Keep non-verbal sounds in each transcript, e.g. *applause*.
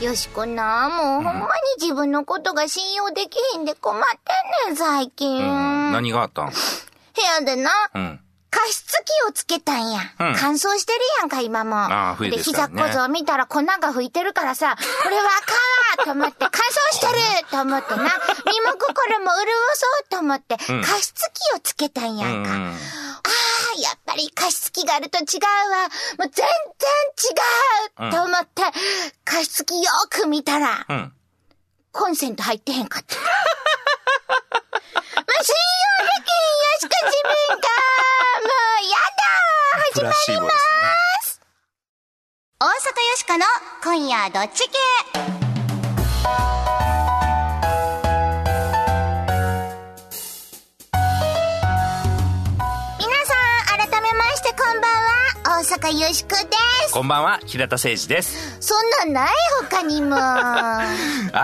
よしこな、もうほんまに自分のことが信用できへんで困ってんねん、最近。うん。何があったん？部屋でな、うん。加湿器をつけたんや。うん乾燥してるやんか、今も。ああ冬ですねで、膝小僧見たら粉が吹いてるからさ、これはあかんわと思って、*laughs* 乾燥してると思ってな、身も心も潤そうと思って、うん加湿器をつけたんやうんん。か。ああ、やっぱり加湿器があると違うわ。もう全然違う、と思って、加湿器よく見たら、うん。コンセント入ってへんかった。もう信用できへんよしか自分が。もうやだプラシーボですね。大阪よしかの今夜どっち系大阪よしこです。こんばんは、平田誠二です。そんなんない他にも。*laughs* あ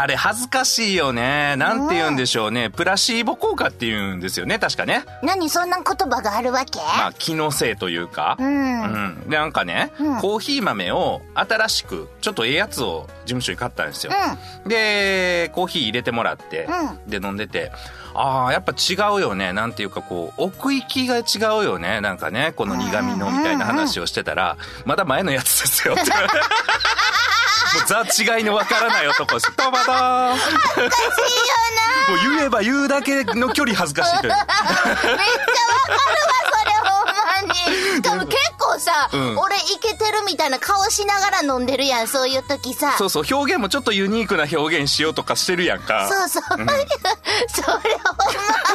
れ、恥ずかしいよね。なんて言うんでしょうね。プラシーボ効果って言うんですよね、確かね。何そんな言葉があるわけ？まあ、気のせいというか。うん。うん。で、なんかね、うんコーヒー豆を新しく、ちょっとええやつを事務所に買ったんですよ。で、コーヒー入れてもらって、うで、飲んでて、ああ、やっぱ違うよね。なんていうかこう、奥行きが違うよね。なんかね、この苦味のみたいな話をしてたら、まだ前のやつですよって。もうザ違いのわからない男です。たまだー。いいよなもう言えば言うだけの距離恥ずかしいという。めっちゃわかるわ、それほんまに。多分結構さ、うん俺イケてるみたいな顔しながら飲んでるやん、そういう時さ。そうそう、表現もちょっとユニークな表現しようとかしてるやんか。そうそう。*laughs* それほんま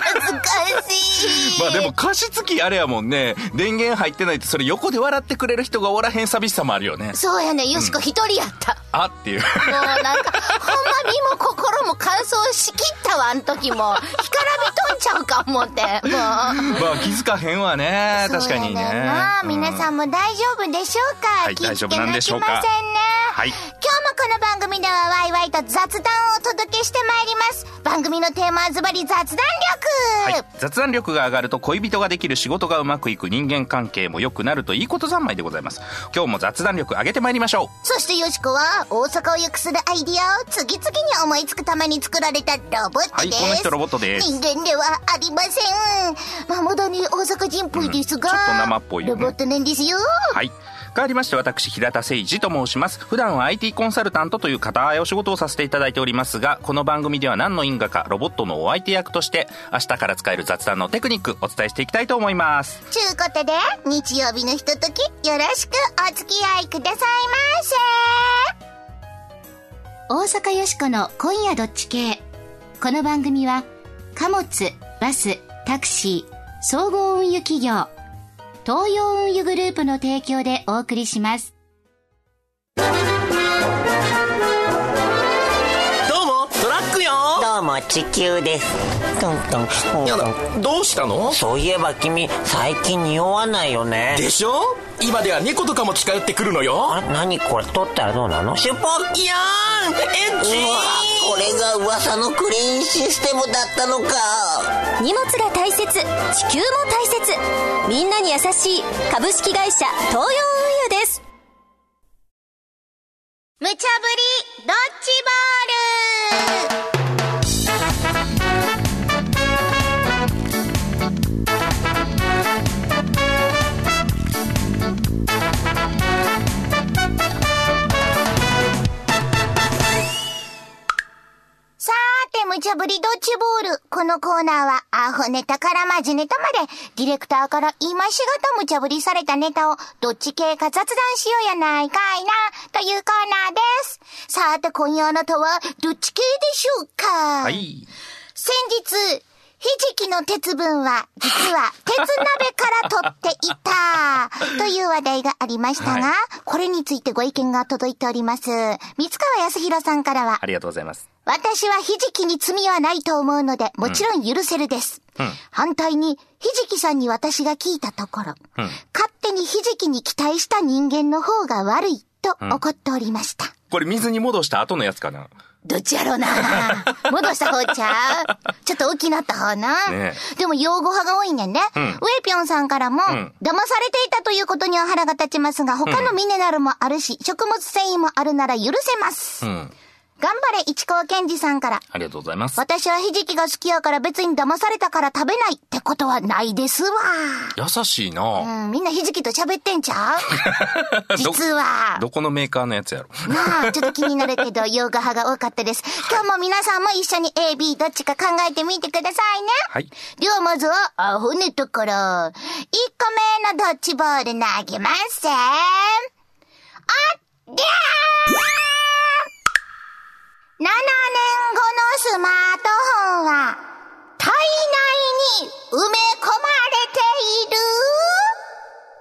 恥ずかしい。*laughs* まあでも加湿器あれやもんね、電源入ってないってそれ横で笑ってくれる人がおらへん寂しさもあるよね。そうやね、よしこ一人やった。あっていう。もうなんか、ほんま身も心も乾燥しきったわ、あん時も。干からびとんちゃうか思って。もう。*laughs* まあ気づかへんわね、確かにね。そうやねんさんも大丈夫でしょうか、はい気ぃつけ大丈夫なきでしょうか？ませんね。はい今日もこの番組ではワイワイと雑談をお届けしてまいります。番組のテーマはズバリ雑談力、はい。雑談力が上がると恋人ができる仕事がうまくいく人間関係も良くなるといいこと三昧でございます。今日も雑談力上げてまいりましょそしてよしこは大阪を良くするアイディアを次々に思いつくために作られたロボットです。はいこの人ロボットです人間ではありません。まあ、まだに大阪人っぽいですが、うんちょっと生っぽいよねロボットなんですよ。う。はい。変わりまして私、平田誠二と申します。普段は IT コンサルタントという固いお仕事をさせていただいておりますが、この番組では何の因果かロボットのお相手役として、明日から使える雑談のテクニックお伝えしていきたいと思います。ちゅうことで、日曜日のひととき、よろしくお付き合いくださいませ。大阪よしこの今夜どっち系。この番組は、貨物、バス、タクシー、総合運輸企業、東洋運輸グループの提供でお送りします。どうもトラックよ。どうも地球です。トントン。やだどうしたの？そういえば君最近匂わないよね。でしょ？今では猫とかも近寄ってくるのよ。何これ取ったらどうなの？シュポッいやーんエッチうわこれが噂のクリーンシステムだったのか荷物が大切地球も大切。みんなに優しい株式会社東洋運輸です。無茶ぶりドッジボール。無茶ぶりドッジボール。このコーナーは、アホネタからマジネタまで、ディレクターから今しがた無茶ぶりされたネタを、どっち系か雑談しようやないかいな、というコーナーです。さーて、今夜あなたは、どっち系でしょうかはい。先日、ひじきの鉄分は、実は、鉄鍋から取っていた、という話題がありましたが、はいこれについてご意見が届いております。三川康弘さんからはあ、りがとうございます。私はひじきに罪はないと思うので、もちろん許せるです。うん反対に、ひじきさんに私が聞いたところ、うん勝手にひじきに期待した人間の方が悪いと怒っておりました。これ水に戻した後のやつかな？どっちやろうな *laughs* 戻した方ちゃう？ちょっと大きなった方な。ねでも擁護派が多いねんね。んウェイピョンさんからも、ん騙されていたということには腹が立ちますが、他のミネラルもあるし、食物繊維もあるなら許せます。うん。頑張れ市川健二さんから。ありがとうございます。私はひじきが好きやから別に騙されたから食べないってことはないですわ。優しいなうん、みんなひじきと喋ってんちゃう？*laughs* ど実は。どこのメーカーのやつやろなあ、ちょっと気になるけど、*laughs* 洋画派が多かったです。今日も皆さんも一緒に A、B どっちか考えてみてくださいね。はい。ではまずは、アホネところ。1個目のドッジボール投げます。あっ、ぎゃー !7 年後のスマートフォンは、体内に埋め込まれている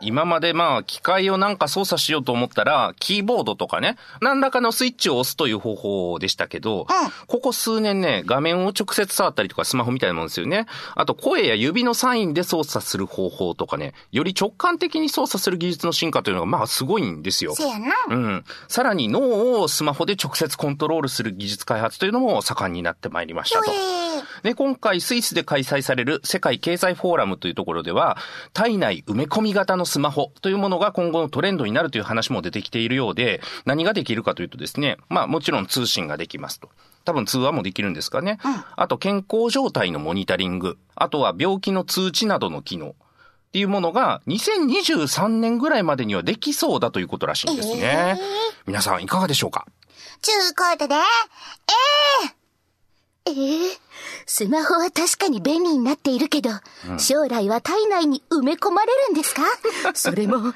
今までまあ、機械をなんか操作しようと思ったら、キーボードとかね、何らかのスイッチを押すという方法でしたけど、ここ数年ね、画面を直接触ったりとかスマホみたいなもんですよね。あと、声や指のサインで操作する方法とかね、より直感的に操作する技術の進化というのがまあ、すごいんですよ。せやな。うん。さらに脳をスマホで直接コントロールする技術開発というのも盛んになってまいりましたと。えーで、今回スイスで開催される世界経済フォーラムというところでは、体内埋め込み型のスマホというものが今後のトレンドになるという話も出てきているようで、何ができるかというとですね、まあもちろん通信ができますと。多分通話もできるんですかね。あと健康状態のモニタリング。あとは病気の通知などの機能。っていうものが2023年ぐらいまでにはできそうだということらしいんですね。皆さんいかがでしょうか？ちゅうことで、ええええスマホは確かに便利になっているけど、将来は体内に埋め込まれるんですか？*laughs* それも、7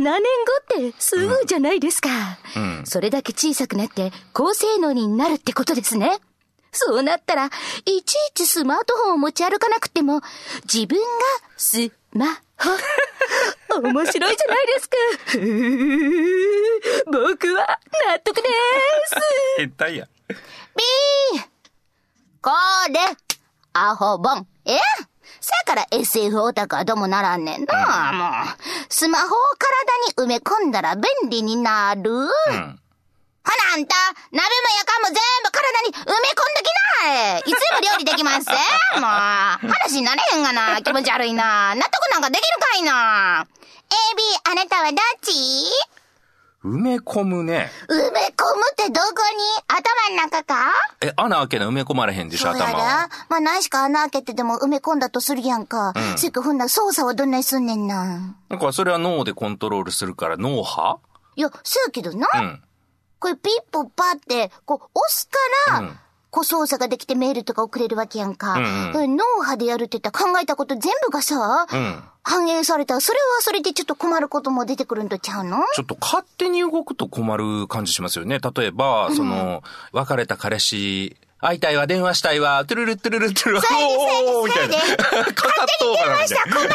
年後ってすぐじゃないですか。んそれだけ小さくなって高性能になるってことですね。そうなったら、いちいちスマートフォンを持ち歩かなくても、自分がスマホ。*laughs* 面白いじゃないですか。僕は納得です。*laughs* 変態や。B! これ、アホボン。え？せやから SF オタクはどうもならんねんな、もう。スマホを体に埋め込んだら便利になる。うん。ほなあんた、鍋もやかんも全部体に埋め込んできないいつでも料理できますぜ *laughs* もう、話になれへんがな。気持ち悪いな。納得なんかできるかいな。AB、あなたはどっち？埋め込むね。埋め込むってどこに？え、穴開けな埋め込まれへんでしょ、そうや頭は。で。まあ、何しか穴開けてでも埋め込んだとするやんか。んせっかほんなら操作はどんなにすんねんな。なんかそれは脳でコントロールするから脳波？いや、そうやけどな。うん。これピッポパって、こう、押すから、うんこう操作ができてメールとか送れるわけやんか。うん脳波でやるって言ったら考えたこと全部がさ、うん。反映されたら、それはそれでちょっと困ることも出てくるんとちゃうの？ちょっと勝手に動くと困る感じしますよね。例えば、その、別れた彼氏、会いたいわ、電話したいわ、トゥルルトゥルルトゥルル、そうやでおーみたいな。そうやでかかっとうかなみたいな。困るで。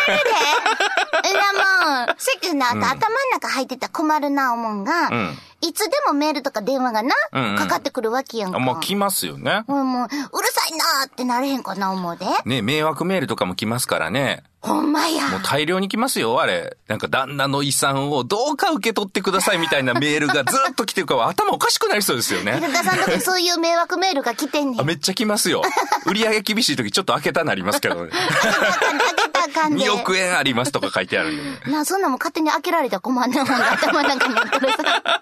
えな *laughs* もん、せっかな、あと頭の中入ってたら困るな思うんが、んいつでもメールとか電話がな、うんうんかかってくるわけやんか。あ、まあ来ますよね。うんもう、うるさいなーってなれへんかな思うで。ね、迷惑メールとかも来ますからね。ほんまや。もう大量に来ますよ、あれ。なんか旦那の遺産をどうか受け取ってくださいみたいなメールがずっと来てるから頭おかしくなりそうですよね。平田さんとこそういう迷惑メールが来てんねん。あめっちゃ来ますよ。売り上げ厳しい時ちょっと開けたなりますけどね。*laughs* あかんで。2億円ありますとか書いてあるんでね。な *laughs* あ、そんなんも勝手に開けられたら困んなもんが頭の中にあったらさ。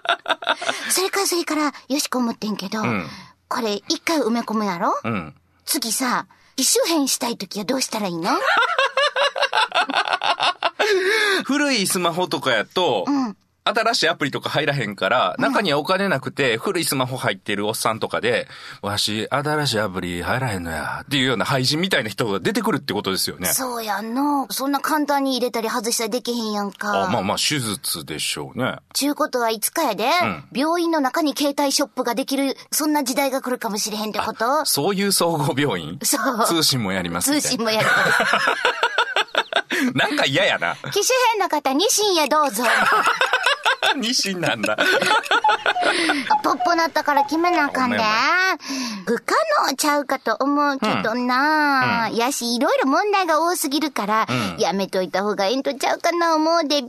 *laughs* それからそれから、よしこ思ってんけど、んこれ一回埋め込むやろ？うん。次さ、機種変したいときはどうしたらいいの？*laughs* 古いスマホとかやと、ん新しいアプリとか入らへんから、中にはお金なくて、古いスマホ入ってるおっさんとかで、わし、新しいアプリ入らへんのや、っていうような廃人みたいな人が出てくるってことですよね。そうやんの。そんな簡単に入れたり外したりできへんやんか。あまあまあ、手術でしょうね。ちゅうことはいつかやで、ん病院の中に携帯ショップができる、そんな時代が来るかもしれへんってこと？そういう総合病院？そう通信もやります。通信もやる。*laughs* なんか嫌やな。機種変の方に深夜どうぞ。*laughs* 西なんだ。ポッポなったから決めなあかんで。お前お。不可能ちゃうかと思うけどな、やし、いろいろ問題が多すぎるから、やめといた方がええんとちゃうかな思うで、B、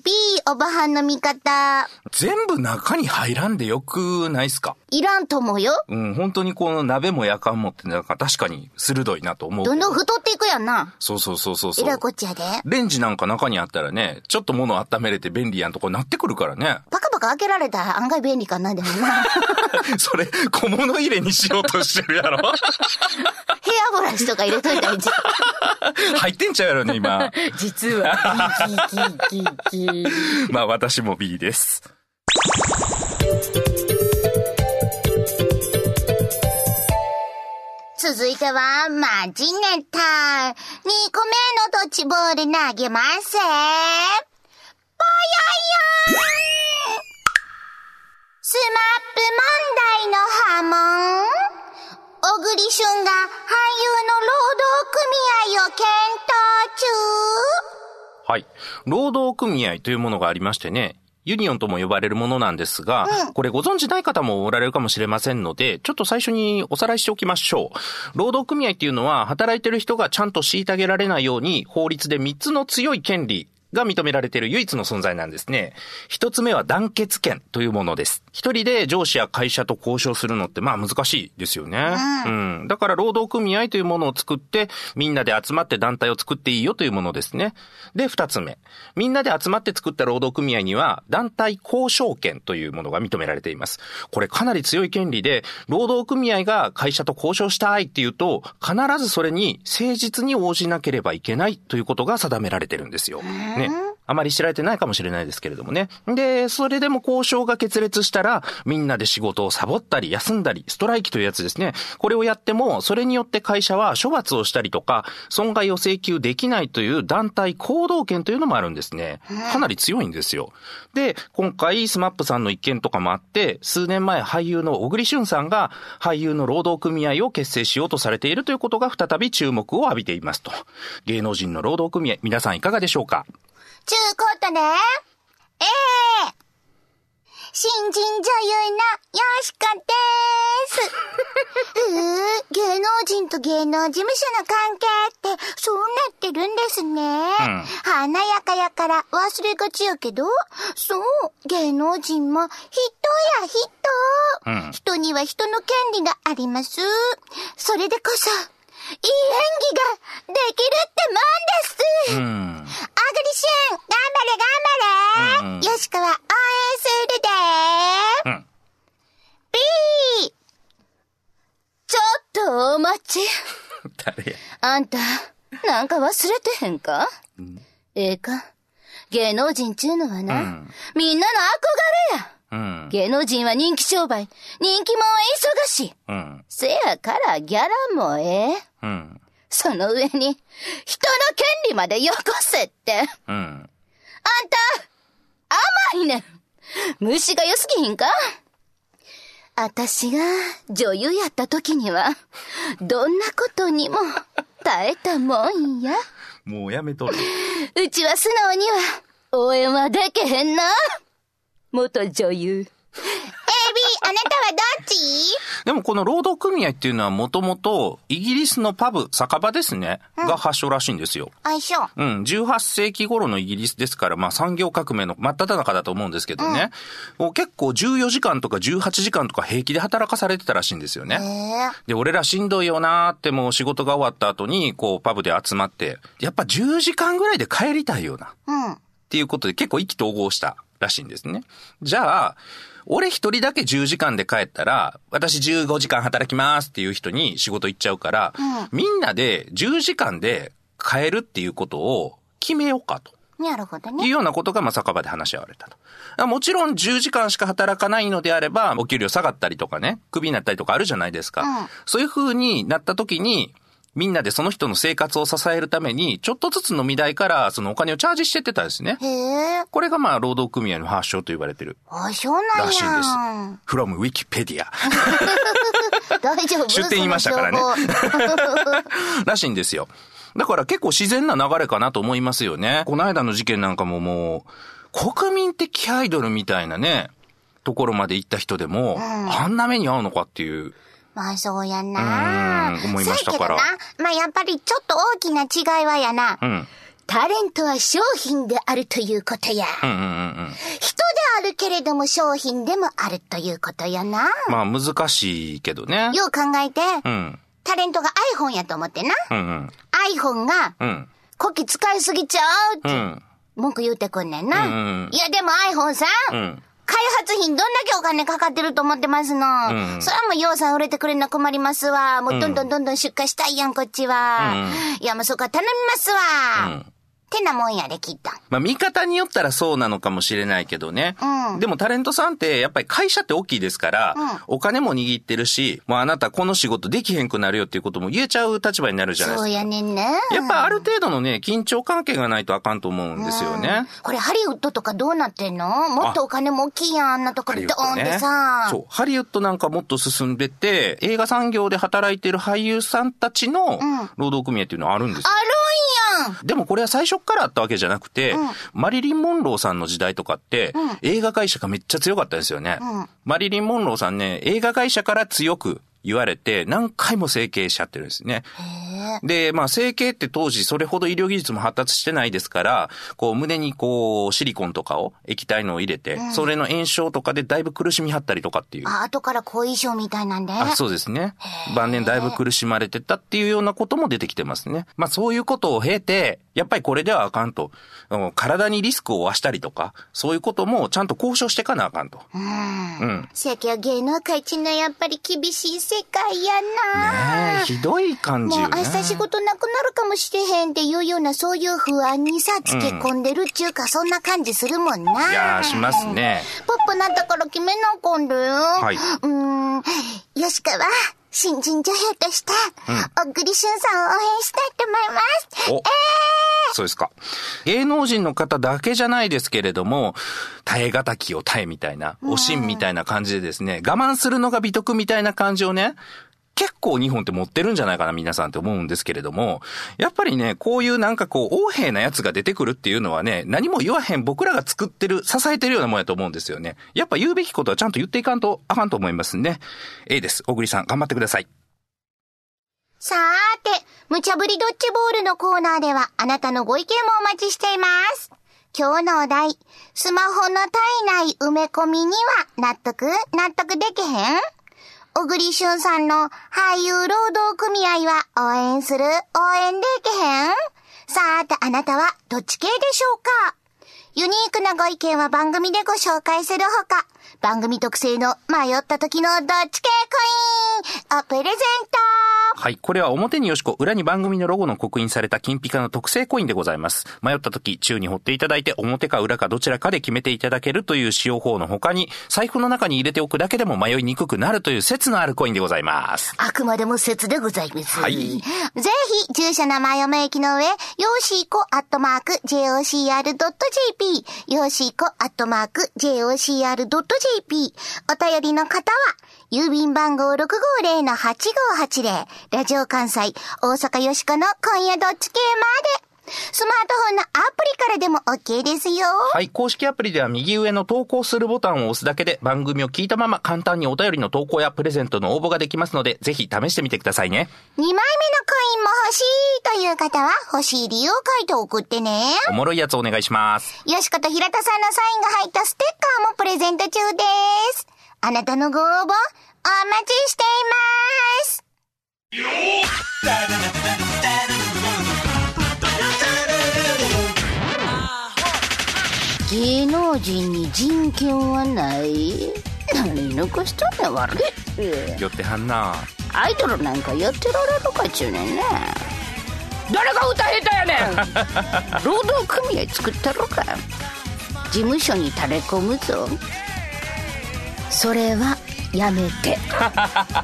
おばはんの味方。全部中に入らんでよくないっすか？いらんと思うよ。うん、本当にこの鍋もやかんもってなんか確かに鋭いなと思うけどんどん太っていくやんな。そうそうそうそうそうえらい。こっちやで。レンジなんか中にあったらね、ちょっと物温めれて便利やんとこなってくるからね。パカパカ開けられたら案外便利かな、でもな。それ、小物入れにしようとしてるやろ？ヘアブラシとか入れといたらいいんじゃん。入ってんちゃうやろね、今。実は。キーキーキーキーまあ私も B です。続いては、マジネタ。2個目のドッジボール投げます。ぽよよん SMAP 問題の波紋小栗旬が俳優の労働組合を検討中はい。労働組合というものがありましてね、ユニオンとも呼ばれるものなんですが、これご存知ない方もおられるかもしれませんので、ちょっと最初におさらいしておきましょう。労働組合っていうのは、働いてる人がちゃんと虐げられないように、法律で3つの強い権利が認められている唯一の存在なんですね。一つ目は団結権というものです。一人で上司や会社と交渉するのってまあ難しいですよね。うん。だから労働組合というものを作って、みんなで集まって団体を作っていいよというものですね。で、二つ目。みんなで集まって作った労働組合には、団体交渉権というものが認められています。これかなり強い権利で、労働組合が会社と交渉したいっていうと、必ずそれに誠実に応じなければいけないということが定められてるんですよ。ね。あまり知られてないかもしれないですけれどもね。で、それでも交渉が決裂したら、みんなで仕事をサボったり、休んだり、ストライキというやつですね。これをやっても、それによって会社は処罰をしたりとか、損害を請求できないという団体行動権というのもあるんですね。かなり強いんですよ。で、今回、スマップさんの一件とかもあって、数年前俳優の小栗旬さんが、俳優の労働組合を結成しようとされているということが再び注目を浴びていますと。芸能人の労働組合、皆さんいかがでしょうか？ちゅうことで、ええ新人女優のよしこです。*laughs* うー、芸能人と芸能事務所の関係って、そうなってるんですね。華やかやから忘れがちやけど、そう、芸能人も人や人。うん人には人の権利があります。それでこそ、いい演技ができるってもんです。うん。あぐりしゅん、頑張れ頑張れ、うんうんよしこは応援するでうん。B! ちょっとお待ち。*laughs* 誰やあんた、なんか忘れてへんか、ええか芸能人ちゅうのはな、うんみんなの憧れや。うん。芸能人は人気商売、人気もん忙しい。うん。せやからギャラもええ。うん。その上に、人の権利までよこせって。うん。あんた、甘いねん。虫が良すぎひんか？あたしが女優やった時には、どんなことにも耐えたもんや。もうやめとる。うちは素直には応援はでけへんな。元女優。あなたはどっち？でもこの労働組合っていうのはもともとイギリスのパブ、酒場ですね、が発祥らしいんですよ。相性。うん、18世紀頃のイギリスですから、まあ産業革命の真っ只中だと思うんですけどね。もう結構14時間とか18時間とか平気で働かされてたらしいんですよね。ええで、俺らしんどいよなーってもう仕事が終わった後に、こうパブで集まって、やっぱ10時間ぐらいで帰りたいよな。うん。っていうことで結構意気投合したらしいんですね。じゃあ、俺一人だけ10時間で帰ったら、私15時間働きますっていう人に仕事行っちゃうから、みんなで10時間で帰るっていうことを決めようかと。なるほどいうね。ようなことが、まあ、酒場で話し合われたと。もちろん10時間しか働かないのであれば、お給料下がったりとかね、クビになったりとかあるじゃないですか。うんそういう風になった時に、みんなでその人の生活を支えるために、ちょっとずつ飲み代からそのお金をチャージしてってたんですね。へえ。これがまあ、労働組合の発祥と言われてるあ、そうなんらしいんですや。。from Wikipedia *laughs* 大丈夫？出典言いましたからね *laughs* らしいんですよ。だから結構自然な流れかなと思いますよね。この間の事件なんかももう、国民的アイドルみたいなね、ところまで行った人でも、あんな目に遭うのかっていう。まあそうやなうん思いましたからけどな、まあやっぱりちょっと大きな違いはやな。うん。タレントは商品であるということや。うんうんうんうん。人であるけれども商品でもあるということやな。まあ難しいけどね。よう考えて、うん。タレントが iPhone やと思ってな。うんうん。iPhone が、うん。コキ使いすぎちゃうって、うん。文句言うてくんねんな。うんうんいやでも iPhone さ、うん。開発費どんだけお金かかってると思ってますの。うんそれはもう洋さん売れてくれるの困りますわ。もうどんどんどんどん出荷したいやん、こっちは。いやもうそこは頼みますわ。うんてなもんやで、きっと。まあ見方によったらそうなのかもしれないけどね。うんでもタレントさんってやっぱり会社って大きいですから、うんお金も握ってるし、もうあなたこの仕事できへんくなるよっていうことも言えちゃう立場になるじゃないですか。そうやねんね。やっぱある程度のね、緊張関係がないとあかんと思うんですよね。これハリウッドとかどうなってんの？もっとお金も大きいやん、あんなところドーンってさ。そう。ハリウッドなんかもっと進んでて、映画産業で働いてる俳優さんたちの労働組合っていうのはあるんですよ。あるんやん。でもこれは最初からあったわけじゃなくて、マリリン・モンローさんの時代とかって、映画会社がめっちゃ強かったですよね。マリリン・モンローさんね、映画会社から強く言われて、何回も整形しちゃってるんですね。で、まあ整形って当時それほど医療技術も発達してないですから、こう胸にこうシリコンとかを、液体のを入れて、それの炎症とかでだいぶ苦しみはったりとかっていう。あ、後から後遺症みたいなんで。あそうですね。晩年だいぶ苦しまれてたっていうようなことも出てきてますね。まあそういうことを経て、やっぱりこれではあかんと。体にリスクを負わしたりとか、そういうこともちゃんと交渉していかなあかんと。うん。せやけど芸能界ちんのやっぱり厳しい世界やな。ねえ、ひどい感じもう。明日仕事なくなるかもしれへんっていうようなそういう不安にさ、つけ込んでるっちゅうか、そんな感じするもんな。いやーしますね。ポップなったから決めなあかんだよ。はいうーん、吉川、新人女優として、小栗旬さんを応援したいと思います。おそうですか。芸能人の方だけじゃないですけれども、耐え難きを耐えみたいな、おしんみたいな感じでですね、我慢するのが美徳みたいな感じをね、結構日本って持ってるんじゃないかな、皆さんって思うんですけれども、やっぱりね、こういうなんかこう、横柄なやつが出てくるっていうのはね、何も言わへん僕らが作ってる、支えてるようなもんやと思うんですよね。やっぱ言うべきことはちゃんと言っていかんとあかんと思いますね。A です。小栗さん、頑張ってください。さーて、無茶ぶりドッジボールのコーナーでは、あなたのご意見もお待ちしています。今日のお題、スマホの体内埋め込みには納得？納得できへん？小栗旬さんの俳優労働組合は応援する応援でけへん？さーてあなたはどっち系でしょうか？ユニークなご意見は番組でご紹介するほか、番組特製の迷った時のどっち系コインをプレゼントはい。これは表によしこ、裏に番組のロゴの刻印された金ピカの特製コインでございます。迷った時、宙に掘っていただいて、表か裏かどちらかで決めていただけるという使用法の他に、財布の中に入れておくだけでも迷いにくくなるという説のあるコインでございます。あくまでも説でございます。はいぜひ、住所名前を明記の上、よーしーこアットマーク jocr.jp、よーしーこアットマーク jocr.jp、お便りの方は、郵便番号650-8580、ラジオ関西、大阪よしこの今夜どっち系まで。スマートフォンのアプリからでも OK ですよ。はい。公式アプリでは右上の投稿するボタンを押すだけで番組を聞いたまま簡単にお便りの投稿やプレゼントの応募ができますので、ぜひ試してみてくださいね。2枚目のコインも欲しいという方は、欲しい理由を書いて送ってね。おもろいやつお願いします。よしこと平田さんのサインが入ったステッカーもプレゼント中です。あなたのご応募、お待ちしています。芸能人に人権はない？何残しとんねん悪い。よってはんな。アイドルなんかやってられるかっちゅうねんね。誰が歌下手やねん！労働組合作ったろか。事務所に垂れ込むぞ。それはやめて。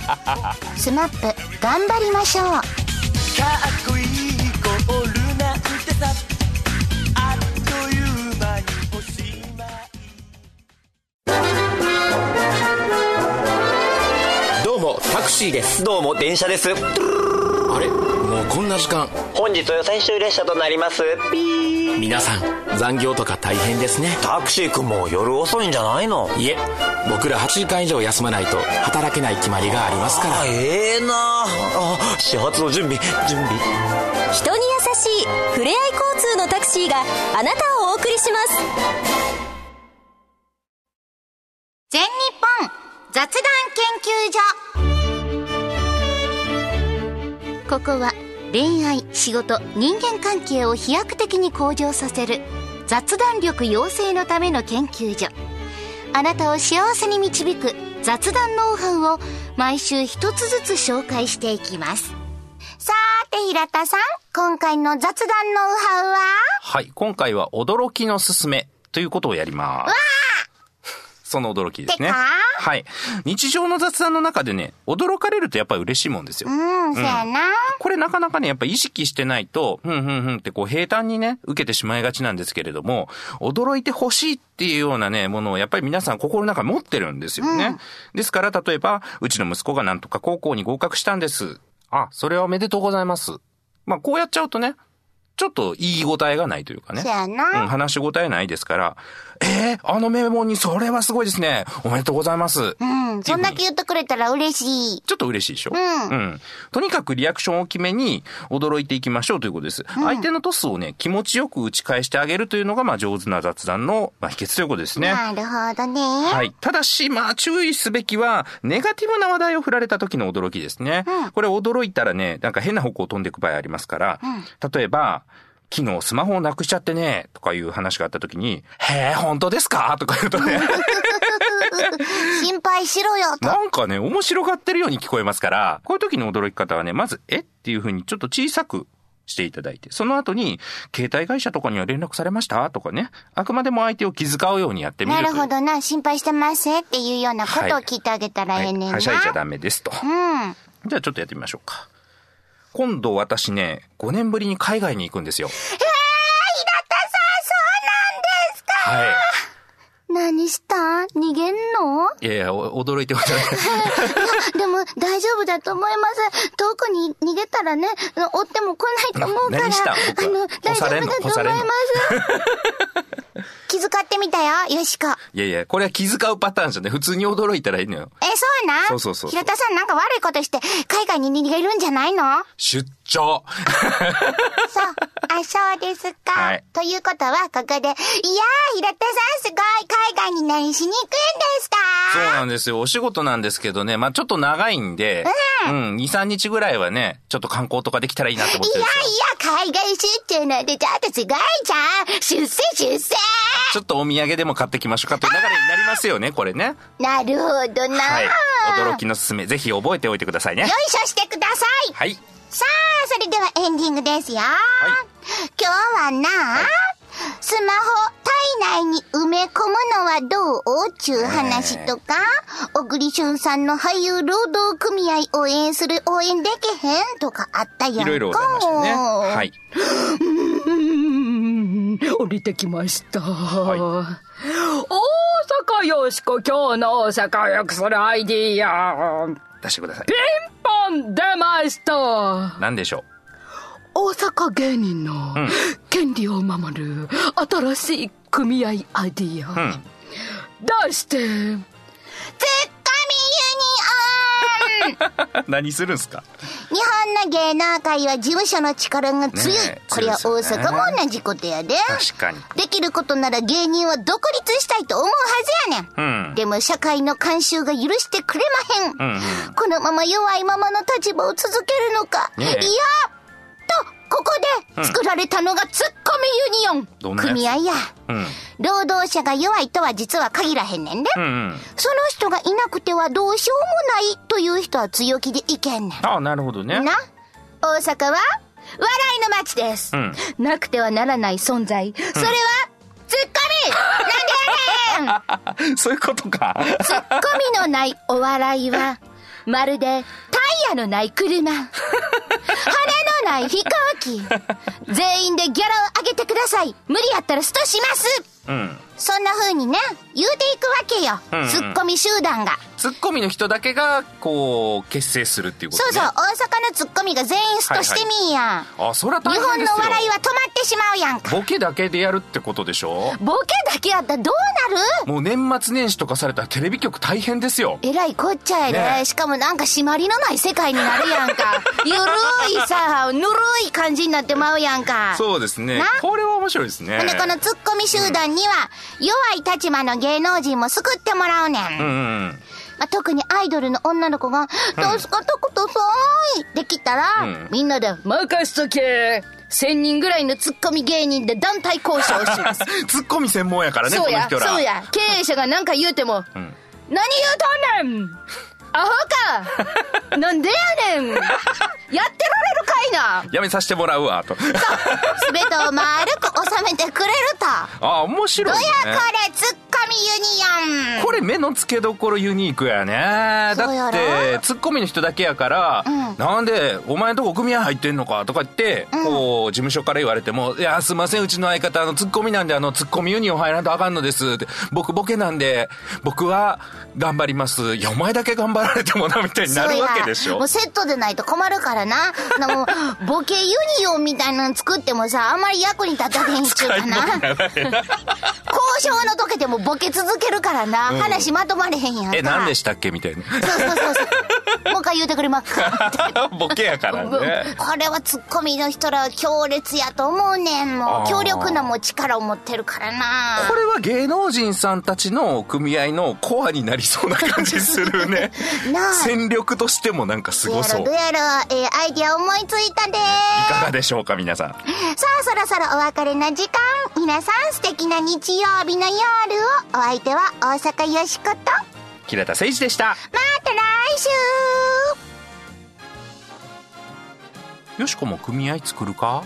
*laughs* スマップ頑張りましょう。かっこいいクシーです。どうも電車です。あれ？もうこんな時間。本日最終列車となります。ピー。皆さん残業とか大変ですね。タクシー君も夜遅いんじゃないの？いえ僕ら8時間以上休まないと働けない決まりがありますから。あええな。あ始発の準備準備。人に優しいふれあい交通のタクシーがあなたをお送りします。全日本雑談研究所ここは恋愛仕事人間関係を飛躍的に向上させる雑談力養成のための研究所あなたを幸せに導く雑談ノウハウを毎週一つずつ紹介していきますさーて平田さん今回の雑談ノウハウは？はい。今回は驚きのすすめということをやります。その驚きですね。はい。日常の雑談の中でね、驚かれるとやっぱり嬉しいもんですよ。うんそやな、これなかなかね、やっぱ意識してないと、ふんふんふんってこう平坦にね、受けてしまいがちなんですけれども、驚いてほしいっていうようなね、ものをやっぱり皆さん心の中に持ってるんですよね。ですから、例えば、うちの息子がなんとか高校に合格したんです。あ、それはおめでとうございます。まあ、こうやっちゃうとね、ちょっと言い応えがないというかね。そやなうん、話し応えないですから、えー、あの名門にそれはすごいですね。おめでとうございます。うん、そんだけ言ってくれたら嬉しい。ちょっと嬉しいでしょ？うんうん。とにかくリアクションを決めに驚いていきましょうということです。相手のトスをね、気持ちよく打ち返してあげるというのが、まあ上手な雑談の、まあ、秘訣ということですね。なるほどね。はい。ただし、まあ、注意すべきは、ネガティブな話題を振られた時の驚きですね。これ驚いたらね、なんか変な方向を飛んでいく場合ありますから、例えば、昨日スマホをなくしちゃってね、とかいう話があった時に、へえ、本当ですか？とか言うとね、心配しろよと。なんかね、面白がってるように聞こえますから、こういう時の驚き方はね、まず、え？っていう風にちょっと小さくしていただいて、その後に、携帯会社とかには連絡されました？とかね、あくまでも相手を気遣うようにやってみるな。るほどな、心配してますっていうようなことを聞いてあげたらええねんな。はい、はしゃいじゃダメですと。うん。じゃあちょっとやってみましょうか。今度私ね、5年ぶりに海外に行くんですよ。えー、平田さん、そうなんですか？は何した？逃げんの？い。いやいや、お驚いてましたね。*laughs* でも大丈夫だと思います。遠くに逃げたらね、追っても来ないと思うから。何した？あの、大丈夫だと思います。*laughs* 気遣ってみたよ、よしこ。いやいや、これは気遣うパターンじゃね。普通に驚いたらいいのよ。え、そうなん？そうそうそう平田さんなんか悪いことして海外に逃げるんじゃないの？出張そう。あ、そうですか。はいということは、ここで、いやー、平田さんすごい海外に何しに行くんですか？そうなんですよ。お仕事なんですけどね。まあちょっと長いんで、うん、2、3日ぐらいはね、ちょっと観光とかできたらいいなと思っていやるんですよ。いや、海外出張なんてちょっとすごいじゃん。出世出世ちょっとお土産でも買ってきましょうかという流れになりますよね、これね。なるほどな。はい。驚きのすすめ、ぜひ覚えておいてくださいねよ。いしょしてください。はい。さあ、それではエンディングですよ。今日はな、スマホ体内に埋め込むのはどう？ちゅう話とか、小栗旬さんの俳優労働組合応援する応援できへんとかあったやんか。いろいろございましたね。はい。*laughs* 降りてきました。い大阪よしこ、今日の大阪を良くするアイディア。出してくださいピ。ンポン出ました。何でしょ大阪芸人のん権利を守る新しい組合アイディア。ううん。出して、ツッコミユニオン *laughs* 何するんすか？日本の芸能界は事務所の力が強い。ねえこれは大阪も同じことやで。確かに。できることなら芸人は独立したいと思うはずやねん。うん。でも社会の慣習が許してくれまへん。うんうん。このまま弱いままの立場を続けるのか。ねえいや作られたのがツッコミユニオン。組合や。うん。労働者が弱いとは実は限らへんねんで。うんうん。その人がいなくてはどうしようもないという人は強気でいけんねん。ああ、なるほどね。な、大阪は笑いの街です。うん。なくてはならない存在。それは、ツッコミ *laughs* なんでやねんそういうことか。ツッコミのないお笑いは、まるでタイヤのない車。*laughs* 羽のない飛行機。全員でギャラを上げてください無理やったらストしますうん。そんな風にね言うていくわけよ、うんうんツッコミ集団がツッコミの人だけが、こう、結成するっていうことね。そうそう大阪のツッコミが全員ストしてみんや、あ、そりゃ大日本変ですよ。の笑いは止まってしまうやんかボケだけでやるってことでしょ？ボケだけやったらどうなる？もう年末年始とかされたらテレビ局大変ですよ。えらいこっちゃやで、ねしかもなんか締まりのない世界になるやんか *laughs* ゆるいさぬるい感じになってまうやんかそうですねな？これは面白いですね。ほんでこのツッコミ集団には弱い立場の芸能人も救ってもらうねん、うんうん。まあ、特にアイドルの女の子が「助かってください」できたら、うん。みんなで「任しとけ。1000人ぐらいのツッコミ芸人で団体交渉します。*laughs* ツッコミ専門やからね、そうや。そうや。経営者が何か言うても「ん何言うとんねんアホか *laughs* なんでやねんやってられるかいなやめさせてもらうわ、と。全てを丸く収めてくれるとあ、面白い、どやね。これツッコミユニオンこれ目の付けどころユニークやね。だって、ツッコミの人だけやから、うんなんで、お前んとこ組合入ってんのかとか言って、こう、事務所から言われても、いや、すいません、うちの相方、あの、ツッコミなんで、あの、ツッコミユニオン入らんとあかんのです。って僕、ボケなんで、僕は頑張ります。いや、お前だけ頑張られてもな、みたいになるわけでしょ？もう。セットでないと困るからな。なもう、*laughs* ボケユニオンみたいなの作ってもさ、あんまり役に立たへんっちゅうかな。*laughs* 交渉の時でもボケ続けるからな。話まとまれへんやんか。え、何でしたっけみたいな。そうそうそうそう。もう一回言うてくれますか *laughs* ボケやからね。これはツッコミの人らは強烈やと思うねん。もう強力なもう力を持ってるからな。これは芸能人さんたちの組合のコアになりそうな感じするね。戦力としてもなんかすごそう。いどうやろやろ、えーアイディア思いついたでかがでしょうか、皆さん。さあ、そろそろお別れの時間。皆さん素敵な日曜日の夜を。お相手は大阪よしこと。ま平田誠一でした。た来週よしこも組合作るか？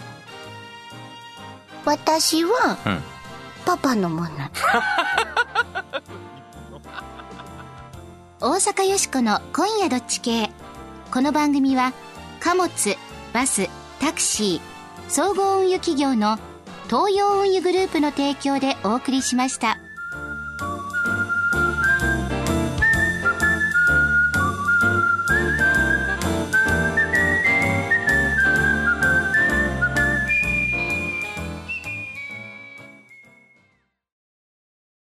私はうん。パパのもの。大阪よしこの今夜どっち系。この番組は貨物、バス、タクシー、総合運輸企業の東洋運輸グループの提供でお送りしました。